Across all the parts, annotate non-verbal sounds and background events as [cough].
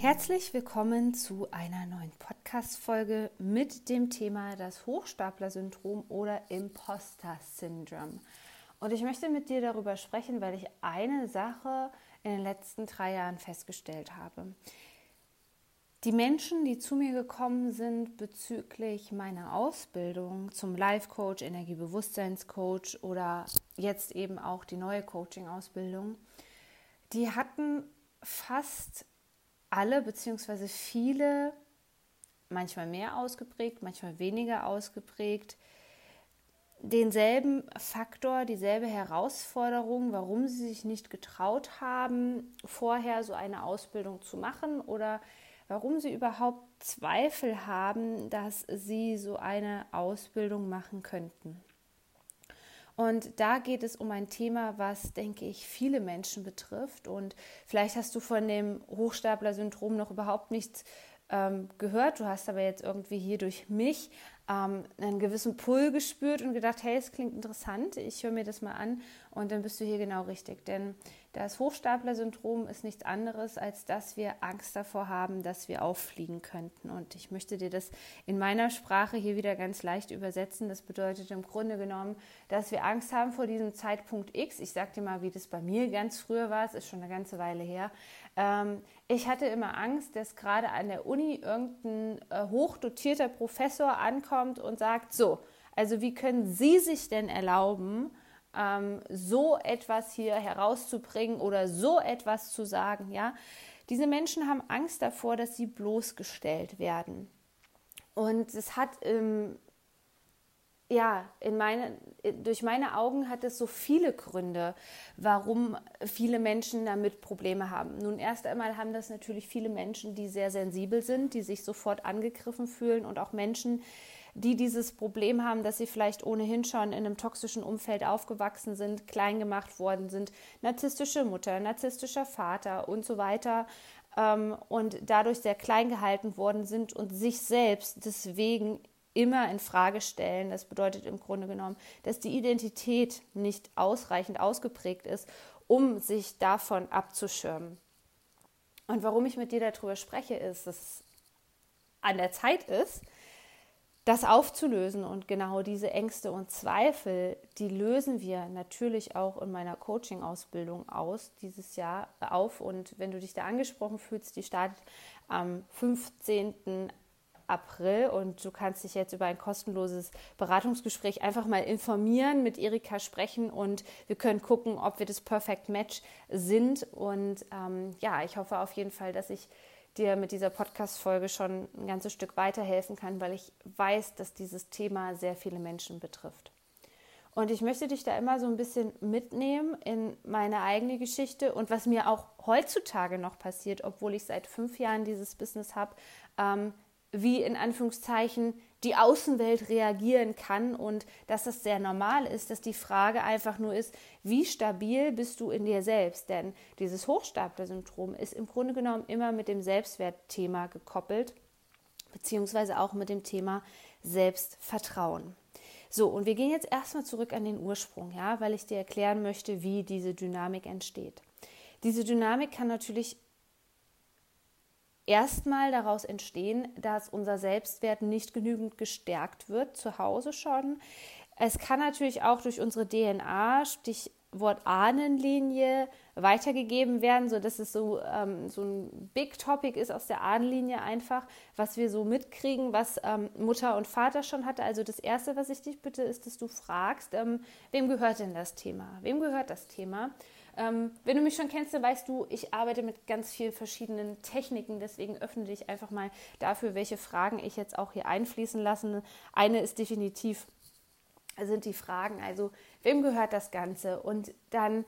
Herzlich willkommen zu einer neuen Podcast-Folge mit dem Thema das Hochstapler-Syndrom oder Imposter-Syndrom. Und ich möchte mit dir darüber sprechen, weil ich eine Sache in den letzten drei Jahren festgestellt habe. Die Menschen, die zu mir gekommen sind bezüglich meiner Ausbildung zum Life Coach, Energiebewusstseinscoach oder jetzt eben auch die neue Coaching-Ausbildung, die hatten fast alle bzw. viele, manchmal mehr ausgeprägt, manchmal weniger ausgeprägt, denselben Faktor, dieselbe Herausforderung, warum sie sich nicht getraut haben, vorher so eine Ausbildung zu machen oder warum sie überhaupt Zweifel haben, dass sie so eine Ausbildung machen könnten. Und da geht es um ein Thema, was, denke ich, viele Menschen betrifft. Und vielleicht hast du von dem Hochstapler-Syndrom noch überhaupt nichts ähm, gehört. Du hast aber jetzt irgendwie hier durch mich ähm, einen gewissen Pull gespürt und gedacht, hey, es klingt interessant, ich höre mir das mal an und dann bist du hier genau richtig. Denn das Hochstapler-Syndrom ist nichts anderes, als dass wir Angst davor haben, dass wir auffliegen könnten. Und ich möchte dir das in meiner Sprache hier wieder ganz leicht übersetzen. Das bedeutet im Grunde genommen, dass wir Angst haben vor diesem Zeitpunkt X. Ich sage dir mal, wie das bei mir ganz früher war. Es ist schon eine ganze Weile her. Ähm, ich hatte immer Angst, dass gerade an der Uni irgendein äh, hochdotierter Professor ankommt und sagt, so, also wie können Sie sich denn erlauben, ähm, so etwas hier herauszubringen oder so etwas zu sagen, ja? Diese Menschen haben Angst davor, dass sie bloßgestellt werden. Und es hat ähm, ja, in meine, durch meine Augen hat es so viele Gründe, warum viele Menschen damit Probleme haben. Nun, erst einmal haben das natürlich viele Menschen, die sehr sensibel sind, die sich sofort angegriffen fühlen und auch Menschen, die dieses Problem haben, dass sie vielleicht ohnehin schon in einem toxischen Umfeld aufgewachsen sind, klein gemacht worden sind, narzisstische Mutter, narzisstischer Vater und so weiter ähm, und dadurch sehr klein gehalten worden sind und sich selbst deswegen immer in Frage stellen. Das bedeutet im Grunde genommen, dass die Identität nicht ausreichend ausgeprägt ist, um sich davon abzuschirmen. Und warum ich mit dir darüber spreche, ist, dass es an der Zeit ist, das aufzulösen und genau diese Ängste und Zweifel, die lösen wir natürlich auch in meiner Coaching-Ausbildung aus dieses Jahr auf. Und wenn du dich da angesprochen fühlst, die startet am 15. April und du kannst dich jetzt über ein kostenloses Beratungsgespräch einfach mal informieren, mit Erika sprechen und wir können gucken, ob wir das Perfect Match sind. Und ähm, ja, ich hoffe auf jeden Fall, dass ich dir mit dieser Podcast-Folge schon ein ganzes Stück weiterhelfen kann, weil ich weiß, dass dieses Thema sehr viele Menschen betrifft. Und ich möchte dich da immer so ein bisschen mitnehmen in meine eigene Geschichte und was mir auch heutzutage noch passiert, obwohl ich seit fünf Jahren dieses Business habe, ähm, wie in Anführungszeichen die Außenwelt reagieren kann und dass es sehr normal ist, dass die Frage einfach nur ist, wie stabil bist du in dir selbst? Denn dieses Hochstapler-Syndrom ist im Grunde genommen immer mit dem Selbstwertthema gekoppelt, beziehungsweise auch mit dem Thema Selbstvertrauen. So, und wir gehen jetzt erstmal zurück an den Ursprung, ja, weil ich dir erklären möchte, wie diese Dynamik entsteht. Diese Dynamik kann natürlich erstmal daraus entstehen, dass unser Selbstwert nicht genügend gestärkt wird, zu Hause schon. Es kann natürlich auch durch unsere DNA, Stichwort Ahnenlinie, weitergegeben werden, sodass es so, ähm, so ein Big Topic ist aus der Ahnenlinie einfach, was wir so mitkriegen, was ähm, Mutter und Vater schon hatte. Also das Erste, was ich dich bitte, ist, dass du fragst, ähm, wem gehört denn das Thema? Wem gehört das Thema? Ähm, wenn du mich schon kennst, dann weißt du, ich arbeite mit ganz vielen verschiedenen Techniken. Deswegen öffne dich einfach mal dafür, welche Fragen ich jetzt auch hier einfließen lasse. Eine ist definitiv, sind die Fragen, also wem gehört das Ganze? Und dann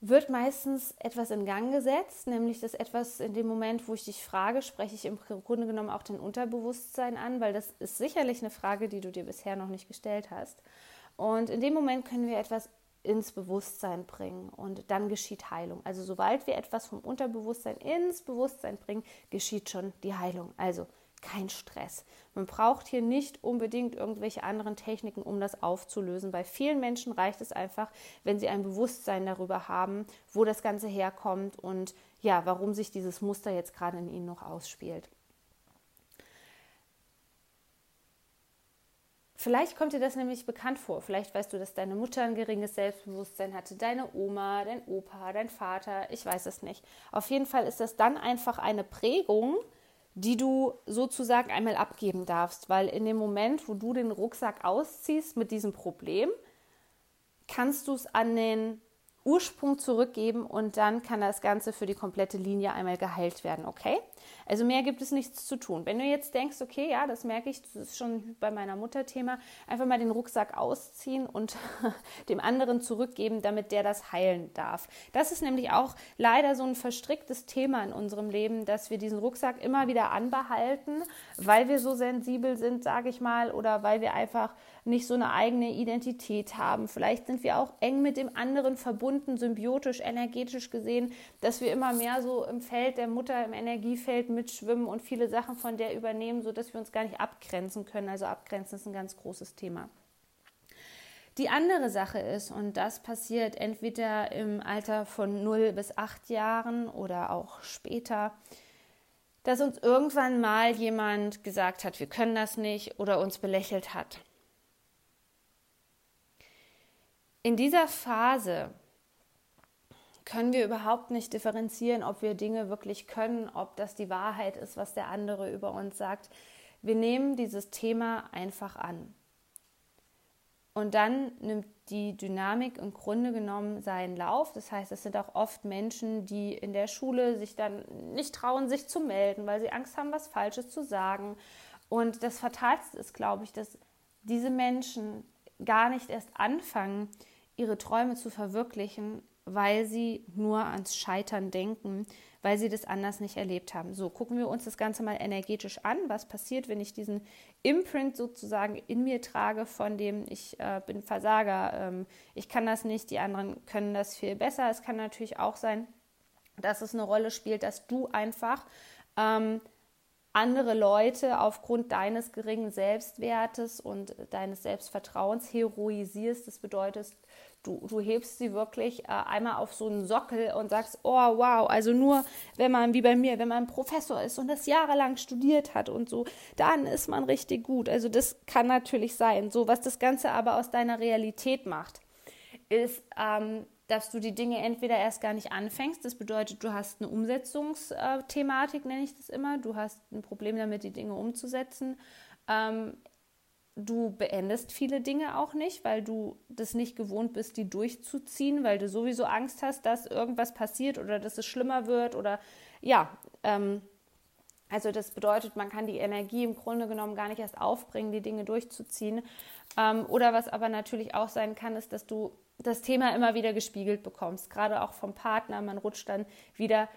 wird meistens etwas in Gang gesetzt, nämlich dass etwas in dem Moment, wo ich dich frage, spreche ich im Grunde genommen auch dein Unterbewusstsein an, weil das ist sicherlich eine Frage, die du dir bisher noch nicht gestellt hast. Und in dem Moment können wir etwas ins Bewusstsein bringen und dann geschieht Heilung. Also sobald wir etwas vom Unterbewusstsein ins Bewusstsein bringen, geschieht schon die Heilung. Also kein Stress. Man braucht hier nicht unbedingt irgendwelche anderen Techniken, um das aufzulösen. Bei vielen Menschen reicht es einfach, wenn sie ein Bewusstsein darüber haben, wo das Ganze herkommt und ja, warum sich dieses Muster jetzt gerade in ihnen noch ausspielt. Vielleicht kommt dir das nämlich bekannt vor. Vielleicht weißt du, dass deine Mutter ein geringes Selbstbewusstsein hatte, deine Oma, dein Opa, dein Vater, ich weiß es nicht. Auf jeden Fall ist das dann einfach eine Prägung, die du sozusagen einmal abgeben darfst, weil in dem Moment, wo du den Rucksack ausziehst mit diesem Problem, kannst du es an den Ursprung zurückgeben und dann kann das Ganze für die komplette Linie einmal geheilt werden, okay? Also mehr gibt es nichts zu tun. Wenn du jetzt denkst, okay, ja, das merke ich, das ist schon bei meiner Mutter Thema, einfach mal den Rucksack ausziehen und [laughs] dem anderen zurückgeben, damit der das heilen darf. Das ist nämlich auch leider so ein verstricktes Thema in unserem Leben, dass wir diesen Rucksack immer wieder anbehalten, weil wir so sensibel sind, sage ich mal, oder weil wir einfach nicht so eine eigene Identität haben. Vielleicht sind wir auch eng mit dem anderen verbunden, symbiotisch, energetisch gesehen, dass wir immer mehr so im Feld der Mutter, im Energiefeld mitschwimmen und viele Sachen von der übernehmen, sodass wir uns gar nicht abgrenzen können. Also abgrenzen ist ein ganz großes Thema. Die andere Sache ist, und das passiert entweder im Alter von 0 bis 8 Jahren oder auch später, dass uns irgendwann mal jemand gesagt hat, wir können das nicht oder uns belächelt hat. In dieser Phase können wir überhaupt nicht differenzieren, ob wir Dinge wirklich können, ob das die Wahrheit ist, was der andere über uns sagt. Wir nehmen dieses Thema einfach an. Und dann nimmt die Dynamik im Grunde genommen seinen Lauf. Das heißt, es sind auch oft Menschen, die in der Schule sich dann nicht trauen, sich zu melden, weil sie Angst haben, was Falsches zu sagen. Und das Fatalste ist, glaube ich, dass diese Menschen gar nicht erst anfangen, ihre Träume zu verwirklichen, weil sie nur ans Scheitern denken, weil sie das anders nicht erlebt haben. So, gucken wir uns das Ganze mal energetisch an. Was passiert, wenn ich diesen Imprint sozusagen in mir trage, von dem ich äh, bin Versager, ähm, ich kann das nicht, die anderen können das viel besser. Es kann natürlich auch sein, dass es eine Rolle spielt, dass du einfach ähm, andere Leute aufgrund deines geringen Selbstwertes und deines Selbstvertrauens heroisierst. Das bedeutet, Du, du hebst sie wirklich äh, einmal auf so einen Sockel und sagst, oh wow, also nur wenn man, wie bei mir, wenn man Professor ist und das jahrelang studiert hat und so, dann ist man richtig gut. Also das kann natürlich sein. So, was das Ganze aber aus deiner Realität macht, ist, ähm, dass du die Dinge entweder erst gar nicht anfängst. Das bedeutet, du hast eine Umsetzungsthematik, nenne ich das immer. Du hast ein Problem damit, die Dinge umzusetzen. Ähm, du beendest viele Dinge auch nicht, weil du das nicht gewohnt bist, die durchzuziehen, weil du sowieso Angst hast, dass irgendwas passiert oder dass es schlimmer wird oder ja, ähm, also das bedeutet, man kann die Energie im Grunde genommen gar nicht erst aufbringen, die Dinge durchzuziehen. Ähm, oder was aber natürlich auch sein kann, ist, dass du das Thema immer wieder gespiegelt bekommst, gerade auch vom Partner. Man rutscht dann wieder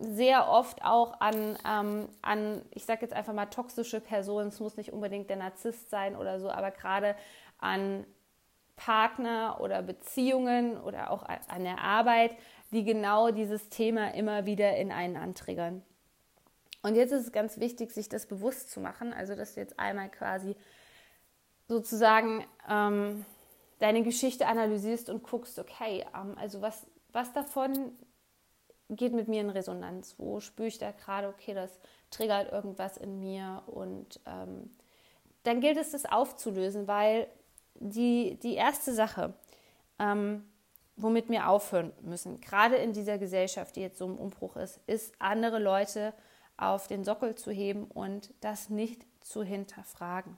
sehr oft auch an, ähm, an ich sage jetzt einfach mal toxische Personen, es muss nicht unbedingt der Narzisst sein oder so, aber gerade an Partner oder Beziehungen oder auch an der Arbeit, die genau dieses Thema immer wieder in einen antriggern. Und jetzt ist es ganz wichtig, sich das bewusst zu machen, also dass du jetzt einmal quasi sozusagen ähm, deine Geschichte analysierst und guckst, okay, ähm, also was, was davon geht mit mir in Resonanz? Wo spüre ich da gerade, okay, das triggert irgendwas in mir? Und ähm, dann gilt es, das aufzulösen, weil die, die erste Sache, ähm, womit wir aufhören müssen, gerade in dieser Gesellschaft, die jetzt so im Umbruch ist, ist, andere Leute auf den Sockel zu heben und das nicht zu hinterfragen.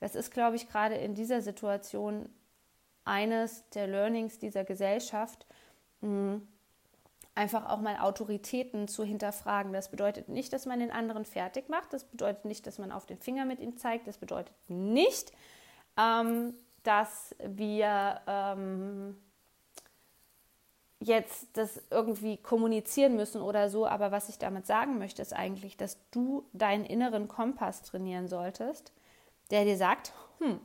Das ist, glaube ich, gerade in dieser Situation eines der Learnings dieser Gesellschaft. Mh, hm, einfach auch mal Autoritäten zu hinterfragen. Das bedeutet nicht, dass man den anderen fertig macht. Das bedeutet nicht, dass man auf den Finger mit ihm zeigt. Das bedeutet nicht, ähm, dass wir ähm, jetzt das irgendwie kommunizieren müssen oder so, aber was ich damit sagen möchte, ist eigentlich, dass du deinen inneren Kompass trainieren solltest, der dir sagt, hm,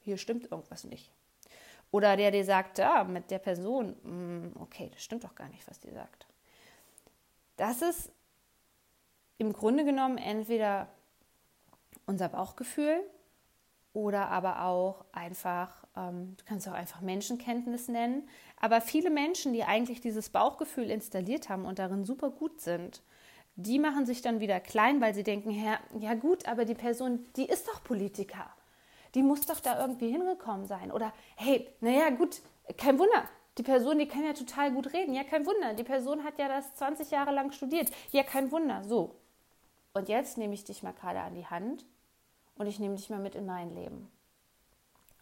hier stimmt irgendwas nicht. Oder der dir sagt, ja, mit der Person, hm, okay, das stimmt doch gar nicht, was die sagt. Das ist im Grunde genommen entweder unser Bauchgefühl oder aber auch einfach, ähm, du kannst auch einfach Menschenkenntnis nennen, aber viele Menschen, die eigentlich dieses Bauchgefühl installiert haben und darin super gut sind, die machen sich dann wieder klein, weil sie denken, ja, ja gut, aber die Person, die ist doch Politiker. Die muss doch da irgendwie hingekommen sein. Oder hey, naja, gut, kein Wunder. Die Person, die kann ja total gut reden. Ja, kein Wunder. Die Person hat ja das 20 Jahre lang studiert. Ja, kein Wunder. So. Und jetzt nehme ich dich mal gerade an die Hand und ich nehme dich mal mit in mein Leben.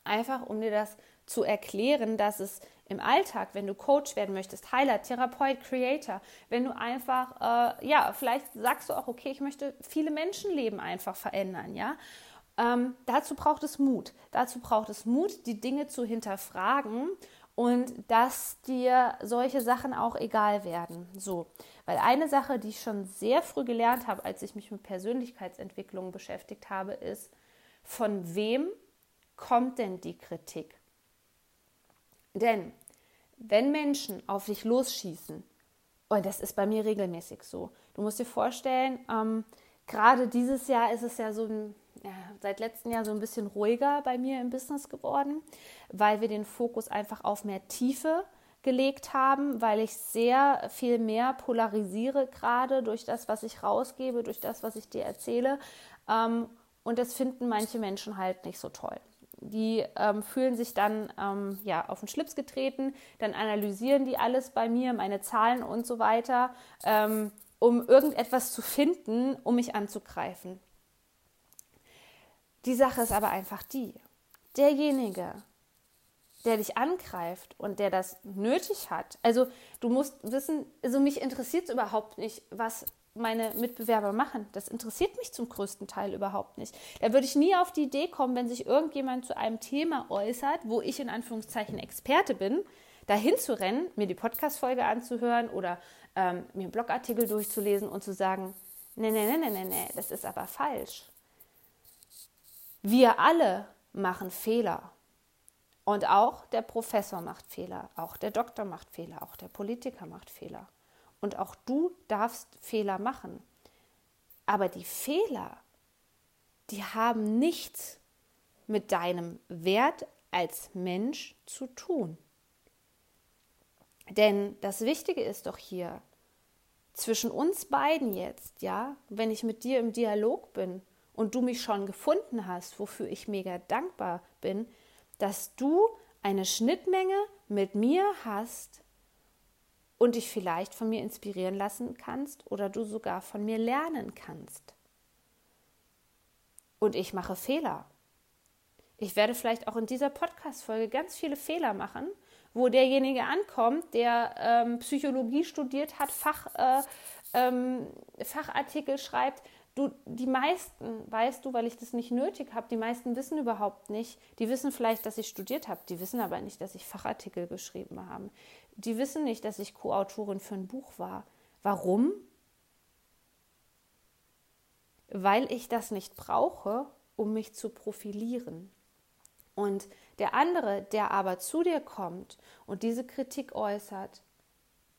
Einfach, um dir das zu erklären, dass es im Alltag, wenn du Coach werden möchtest, Heiler, Therapeut, Creator, wenn du einfach, äh, ja, vielleicht sagst du auch, okay, ich möchte viele Menschenleben einfach verändern, ja. Ähm, dazu braucht es Mut. Dazu braucht es Mut, die Dinge zu hinterfragen und dass dir solche Sachen auch egal werden. So, weil eine Sache, die ich schon sehr früh gelernt habe, als ich mich mit Persönlichkeitsentwicklung beschäftigt habe, ist, von wem kommt denn die Kritik? Denn wenn Menschen auf dich losschießen, und das ist bei mir regelmäßig so, du musst dir vorstellen, ähm, gerade dieses Jahr ist es ja so ein, ja, seit letztem Jahr so ein bisschen ruhiger bei mir im Business geworden, weil wir den Fokus einfach auf mehr Tiefe gelegt haben, weil ich sehr viel mehr polarisiere gerade durch das, was ich rausgebe, durch das, was ich dir erzähle. Ähm, und das finden manche Menschen halt nicht so toll. Die ähm, fühlen sich dann ähm, ja, auf den Schlips getreten, dann analysieren die alles bei mir, meine Zahlen und so weiter, um irgendetwas zu finden, um mich anzugreifen. Die Sache ist aber einfach die, derjenige, der dich angreift und der das nötig hat. Also du musst wissen, also mich interessiert es überhaupt nicht, was meine Mitbewerber machen. Das interessiert mich zum größten Teil überhaupt nicht. Da würde ich nie auf die Idee kommen, wenn sich irgendjemand zu einem Thema äußert, wo ich in Anführungszeichen Experte bin, dahin zu rennen, mir die Podcast-Folge anzuhören oder ähm, mir einen Blogartikel durchzulesen und zu sagen, nee, nee, nee, nee, nee, nee, das ist aber falsch. Wir alle machen Fehler. Und auch der Professor macht Fehler, auch der Doktor macht Fehler, auch der Politiker macht Fehler. Und auch du darfst Fehler machen. Aber die Fehler, die haben nichts mit deinem Wert als Mensch zu tun. Denn das Wichtige ist doch hier, zwischen uns beiden jetzt, ja, wenn ich mit dir im Dialog bin und du mich schon gefunden hast, wofür ich mega dankbar bin, dass du eine Schnittmenge mit mir hast, und dich vielleicht von mir inspirieren lassen kannst oder du sogar von mir lernen kannst. Und ich mache Fehler. Ich werde vielleicht auch in dieser Podcast-Folge ganz viele Fehler machen, wo derjenige ankommt, der ähm, Psychologie studiert hat, Fach, äh, ähm, Fachartikel schreibt. Du, die meisten, weißt du, weil ich das nicht nötig habe, die meisten wissen überhaupt nicht. Die wissen vielleicht, dass ich studiert habe, die wissen aber nicht, dass ich Fachartikel geschrieben habe die wissen nicht, dass ich Co-Autorin für ein Buch war. Warum? Weil ich das nicht brauche, um mich zu profilieren. Und der andere, der aber zu dir kommt und diese Kritik äußert,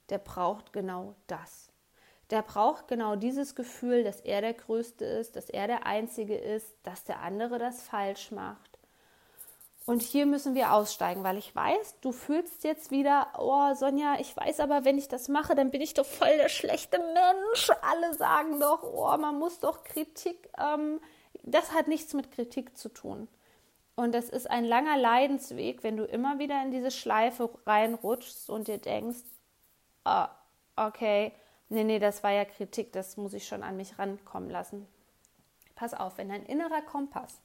der braucht genau das. Der braucht genau dieses Gefühl, dass er der Größte ist, dass er der Einzige ist, dass der andere das falsch macht und hier müssen wir aussteigen, weil ich weiß, du fühlst jetzt wieder, oh Sonja, ich weiß aber, wenn ich das mache, dann bin ich doch voll der schlechte Mensch. Alle sagen doch, oh, man muss doch Kritik. Ähm, das hat nichts mit Kritik zu tun. Und das ist ein langer Leidensweg, wenn du immer wieder in diese Schleife reinrutschst und dir denkst, oh, okay, nee, nee, das war ja Kritik, das muss ich schon an mich rankommen lassen. Pass auf, wenn dein innerer Kompass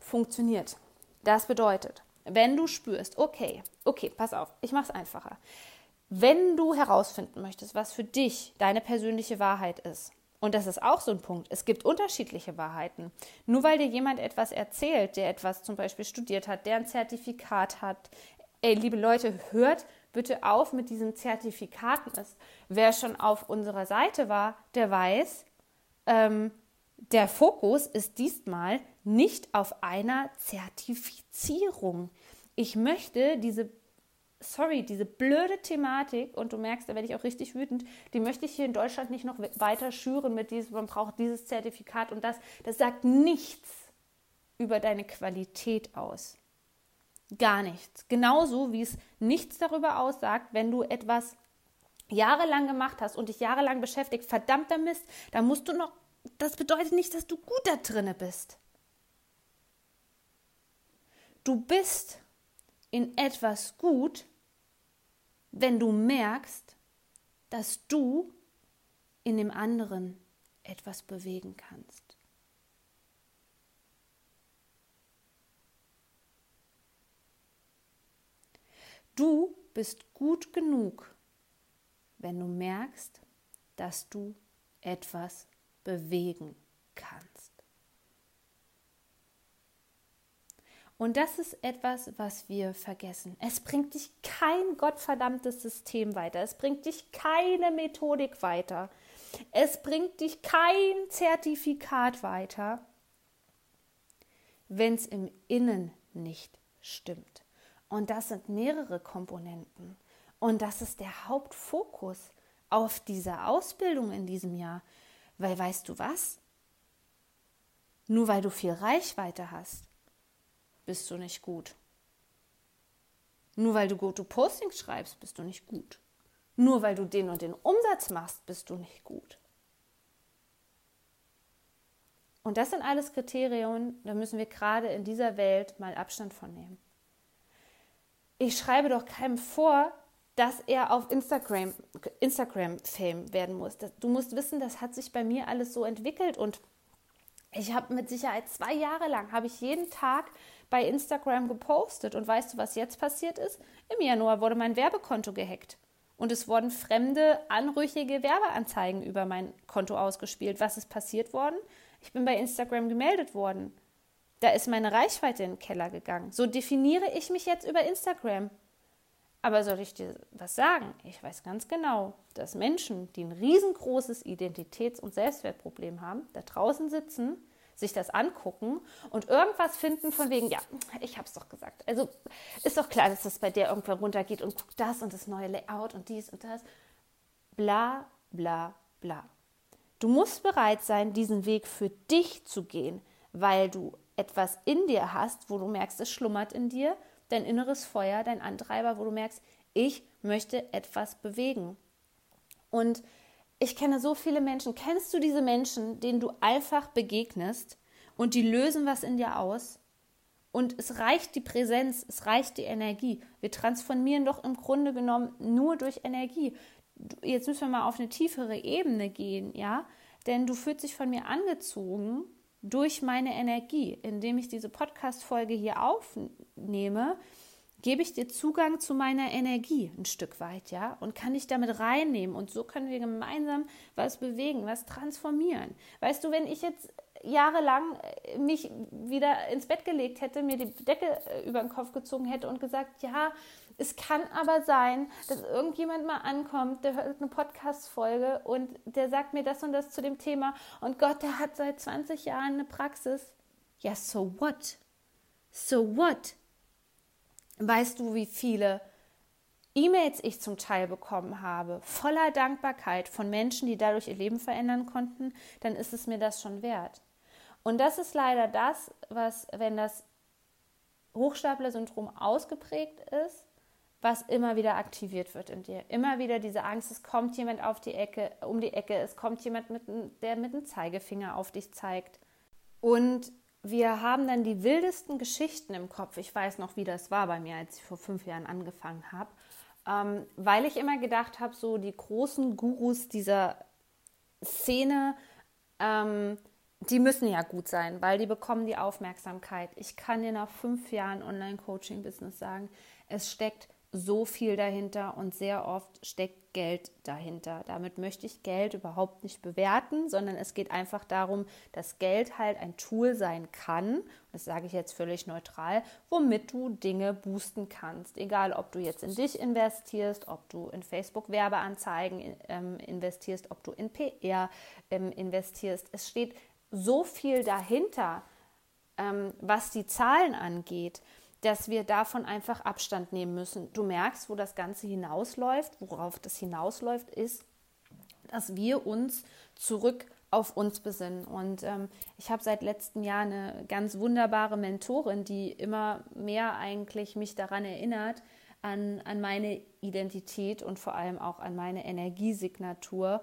funktioniert, das bedeutet, wenn du spürst, okay, okay, pass auf, ich mache es einfacher. Wenn du herausfinden möchtest, was für dich deine persönliche Wahrheit ist, und das ist auch so ein Punkt. Es gibt unterschiedliche Wahrheiten. Nur weil dir jemand etwas erzählt, der etwas zum Beispiel studiert hat, der ein Zertifikat hat. Ey, liebe Leute, hört bitte auf mit diesen Zertifikaten ist. Wer schon auf unserer Seite war, der weiß, ähm, der Fokus ist diesmal nicht auf einer Zertifizierung. Ich möchte diese, sorry, diese blöde Thematik, und du merkst, da werde ich auch richtig wütend, die möchte ich hier in Deutschland nicht noch weiter schüren mit diesem, man braucht dieses Zertifikat und das. Das sagt nichts über deine Qualität aus. Gar nichts. Genauso wie es nichts darüber aussagt, wenn du etwas jahrelang gemacht hast und dich jahrelang beschäftigt, verdammter Mist, da musst du noch, das bedeutet nicht, dass du gut da drinne bist. Du bist in etwas gut, wenn du merkst, dass du in dem anderen etwas bewegen kannst. Du bist gut genug, wenn du merkst, dass du etwas bewegen kannst. Und das ist etwas, was wir vergessen. Es bringt dich kein gottverdammtes System weiter. Es bringt dich keine Methodik weiter. Es bringt dich kein Zertifikat weiter, wenn es im Innen nicht stimmt. Und das sind mehrere Komponenten. Und das ist der Hauptfokus auf dieser Ausbildung in diesem Jahr. Weil weißt du was? Nur weil du viel Reichweite hast, bist du nicht gut. Nur weil du gute Postings schreibst, bist du nicht gut. Nur weil du den und den Umsatz machst, bist du nicht gut. Und das sind alles Kriterien, da müssen wir gerade in dieser Welt mal Abstand von nehmen ich schreibe doch keinem vor, dass er auf Instagram, Instagram Fame werden muss. du musst wissen, das hat sich bei mir alles so entwickelt und ich habe mit Sicherheit zwei Jahre lang, habe ich jeden Tag bei Instagram gepostet und weißt du, was jetzt passiert ist? Im Januar wurde mein Werbekonto gehackt und es wurden fremde, anrüchige Werbeanzeigen über mein Konto ausgespielt. Was ist passiert worden? Ich bin bei Instagram gemeldet worden. Da ist meine Reichweite in den Keller gegangen. So definiere ich mich jetzt über Instagram. Aber soll ich dir was sagen? Ich weiß ganz genau, dass Menschen, die ein riesengroßes Identitäts- und Selbstwertproblem haben, da draußen sitzen, sich das angucken und irgendwas finden von wegen, ja, ich habe es doch gesagt. Also ist doch klar, dass das bei dir irgendwann runtergeht und guck das und das neue Layout und dies und das. Bla, bla, bla. Du musst bereit sein, diesen Weg für dich zu gehen, weil du etwas in dir hast, wo du merkst, es schlummert in dir, dein inneres Feuer, dein Antreiber, wo du merkst, ich möchte etwas bewegen. Und ich kenne so viele Menschen. Kennst du diese Menschen, denen du einfach begegnest und die lösen was in dir aus? Und es reicht die Präsenz, es reicht die Energie. Wir transformieren doch im Grunde genommen nur durch Energie. Jetzt müssen wir mal auf eine tiefere Ebene gehen, ja? Denn du fühlst dich von mir angezogen durch meine Energie, indem ich diese Podcast-Folge hier aufnehme, gebe ich dir Zugang zu meiner Energie ein Stück weit, ja, und kann dich damit reinnehmen. Und so können wir gemeinsam was bewegen, was transformieren. Weißt du, wenn ich jetzt jahrelang äh, mich wieder ins Bett gelegt hätte, mir die Decke äh, über den Kopf gezogen hätte und gesagt, ja, es kann aber sein, dass irgendjemand mal ankommt, der hört eine Podcast-Folge und der sagt mir das und das zu dem Thema und Gott, der hat seit 20 Jahren eine Praxis. Ja, so what? So what? Weißt du, wie viele E-Mails ich zum Teil bekommen habe, voller Dankbarkeit von Menschen, die dadurch ihr Leben verändern konnten, dann ist es mir das schon wert. Und das ist leider das, was, wenn das Hochstapler-Syndrom ausgeprägt ist, was immer wieder aktiviert wird in dir. Immer wieder diese Angst, es kommt jemand auf die Ecke, um die Ecke, es kommt jemand, mit, der mit dem Zeigefinger auf dich zeigt. Und wir haben dann die wildesten Geschichten im Kopf. Ich weiß noch, wie das war bei mir, als ich vor fünf Jahren angefangen habe. Ähm, weil ich immer gedacht habe, so die großen Gurus dieser Szene, ähm, die müssen ja gut sein, weil die bekommen die Aufmerksamkeit. Ich kann dir nach fünf Jahren Online-Coaching-Business sagen, es steckt so viel dahinter und sehr oft steckt Geld dahinter. Damit möchte ich Geld überhaupt nicht bewerten, sondern es geht einfach darum, dass Geld halt ein Tool sein kann, das sage ich jetzt völlig neutral, womit du Dinge boosten kannst. Egal, ob du jetzt in dich investierst, ob du in Facebook Werbeanzeigen ähm, investierst, ob du in PR ähm, investierst. Es steht so viel dahinter, ähm, was die Zahlen angeht dass wir davon einfach Abstand nehmen müssen. Du merkst, wo das Ganze hinausläuft, worauf das hinausläuft, ist, dass wir uns zurück auf uns besinnen. Und ähm, ich habe seit letztem Jahr eine ganz wunderbare Mentorin, die immer mehr eigentlich mich daran erinnert, an, an meine Identität und vor allem auch an meine Energiesignatur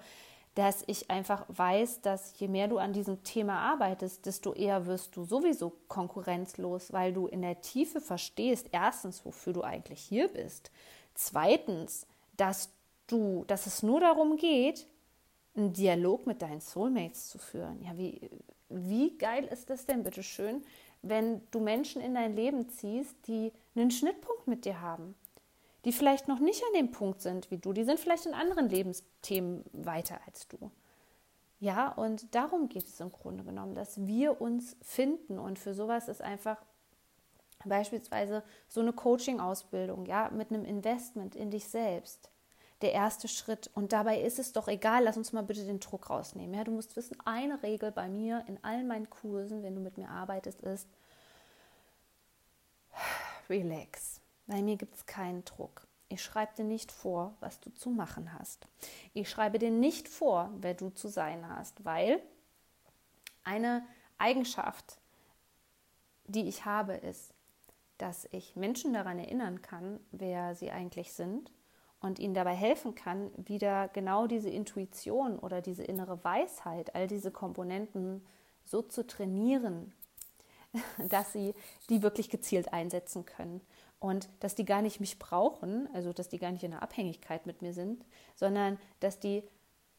dass ich einfach weiß, dass je mehr du an diesem Thema arbeitest, desto eher wirst du sowieso konkurrenzlos, weil du in der Tiefe verstehst, erstens, wofür du eigentlich hier bist. Zweitens, dass du, dass es nur darum geht, einen Dialog mit deinen Soulmates zu führen. Ja, wie, wie geil ist das denn, bitteschön, wenn du Menschen in dein Leben ziehst, die einen Schnittpunkt mit dir haben, die vielleicht noch nicht an dem Punkt sind wie du. Die sind vielleicht in anderen Lebensthemen weiter als du. Ja, und darum geht es im Grunde genommen, dass wir uns finden. Und für sowas ist einfach beispielsweise so eine Coaching-Ausbildung, ja, mit einem Investment in dich selbst der erste Schritt. Und dabei ist es doch egal, lass uns mal bitte den Druck rausnehmen. Ja, du musst wissen, eine Regel bei mir in all meinen Kursen, wenn du mit mir arbeitest, ist relax. Bei mir gibt es keinen Druck. Ich schreibe dir nicht vor, was du zu machen hast. Ich schreibe dir nicht vor, wer du zu sein hast, weil eine Eigenschaft, die ich habe, ist, dass ich Menschen daran erinnern kann, wer sie eigentlich sind und ihnen dabei helfen kann, wieder genau diese Intuition oder diese innere Weisheit, all diese Komponenten so zu trainieren, [laughs] dass sie die wirklich gezielt einsetzen können und dass die gar nicht mich brauchen, also dass die gar nicht in einer Abhängigkeit mit mir sind, sondern dass die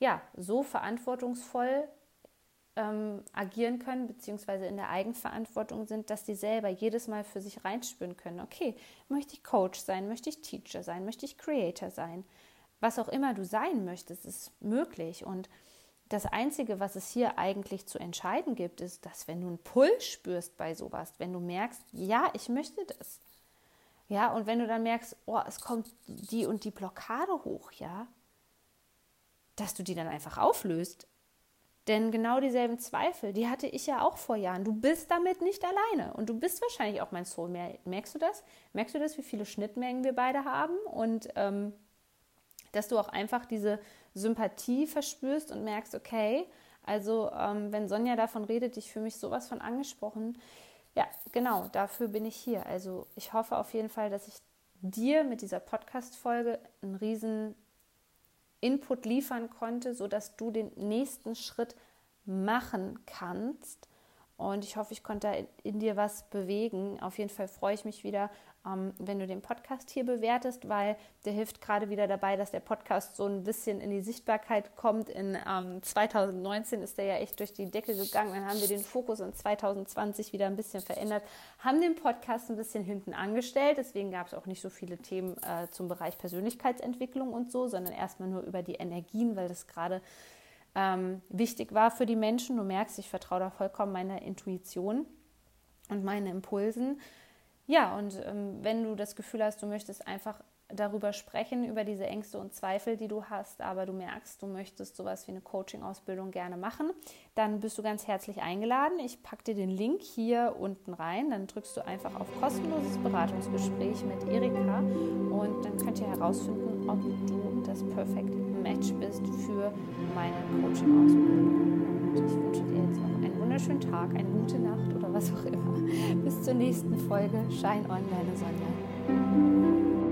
ja so verantwortungsvoll ähm, agieren können, beziehungsweise in der Eigenverantwortung sind, dass die selber jedes Mal für sich reinspüren können, okay, möchte ich Coach sein, möchte ich Teacher sein, möchte ich Creator sein, was auch immer du sein möchtest, ist möglich. Und das Einzige, was es hier eigentlich zu entscheiden gibt, ist, dass wenn du einen Pull spürst bei sowas, wenn du merkst, ja, ich möchte das, ja, und wenn du dann merkst, oh, es kommt die und die Blockade hoch, ja, dass du die dann einfach auflöst. Denn genau dieselben Zweifel, die hatte ich ja auch vor Jahren. Du bist damit nicht alleine und du bist wahrscheinlich auch mein Soul. Merkst du das? Merkst du das, wie viele Schnittmengen wir beide haben und ähm, dass du auch einfach diese Sympathie verspürst und merkst, okay, also ähm, wenn Sonja davon redet, ich fühle mich sowas von angesprochen, ja, genau, dafür bin ich hier. Also ich hoffe auf jeden Fall, dass ich dir mit dieser Podcast-Folge einen riesen Input liefern konnte, sodass du den nächsten Schritt machen kannst. Und ich hoffe, ich konnte in dir was bewegen. Auf jeden Fall freue ich mich wieder ähm, wenn du den Podcast hier bewertest, weil der hilft gerade wieder dabei, dass der Podcast so ein bisschen in die Sichtbarkeit kommt. In ähm, 2019 ist der ja echt durch die Decke gegangen. Dann haben wir den Fokus in 2020 wieder ein bisschen verändert, haben den Podcast ein bisschen hinten angestellt. Deswegen gab es auch nicht so viele Themen äh, zum Bereich Persönlichkeitsentwicklung und so, sondern erstmal nur über die Energien, weil das gerade ähm, wichtig war für die Menschen. Du merkst, ich vertraue da vollkommen meiner Intuition und meinen Impulsen. Ja, und ähm, wenn du das Gefühl hast, du möchtest einfach darüber sprechen, über diese Ängste und Zweifel, die du hast, aber du merkst, du möchtest sowas wie eine Coaching-Ausbildung gerne machen, dann bist du ganz herzlich eingeladen. Ich packe dir den Link hier unten rein, dann drückst du einfach auf kostenloses Beratungsgespräch mit Erika und dann könnt ihr herausfinden, ob du das Perfect Match bist für meine Coaching-Ausbildung. Und ich wünsche dir jetzt noch einen wunderschönen Tag, eine gute Nacht was auch immer. Bis zur nächsten Folge. Shine on, deine Sonja.